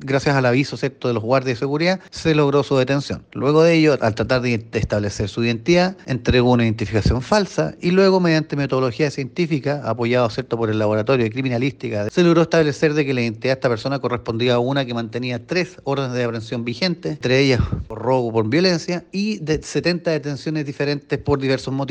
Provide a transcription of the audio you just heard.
Gracias al aviso ¿cierto? de los guardias de seguridad, se logró su detención. Luego de ello, al tratar de establecer su identidad, entregó una identificación falsa y luego, mediante metodología científica, apoyado ¿cierto? por el laboratorio de criminalística, se logró establecer de que la identidad de esta persona correspondía a una que mantenía tres órdenes de aprehensión vigentes, entre ellas por robo por violencia y de 70 detenciones diferentes por diversos motivos.